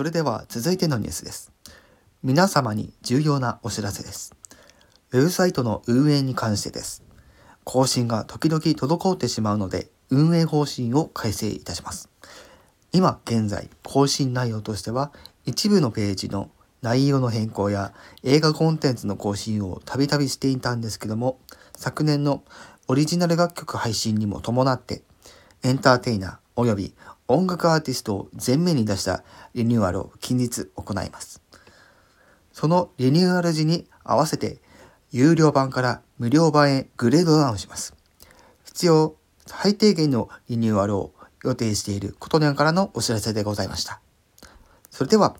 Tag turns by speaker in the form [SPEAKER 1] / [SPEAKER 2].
[SPEAKER 1] それでは続いてのニュースです。皆様に重要なお知らせです。ウェブサイトの運営に関してです。更新が時々滞ってしまうので、運営方針を改正いたします。今現在、更新内容としては、一部のページの内容の変更や映画コンテンツの更新をたびたびしていたんですけども、昨年のオリジナル楽曲配信にも伴って、エンターテイナー及び音楽アーティストを前面に出したリニューアルを近日行います。そのリニューアル時に合わせて、有料版から無料版へグレードダウンします。必要最低限のリニューアルを予定していることにゃんからのお知らせでございました。それでは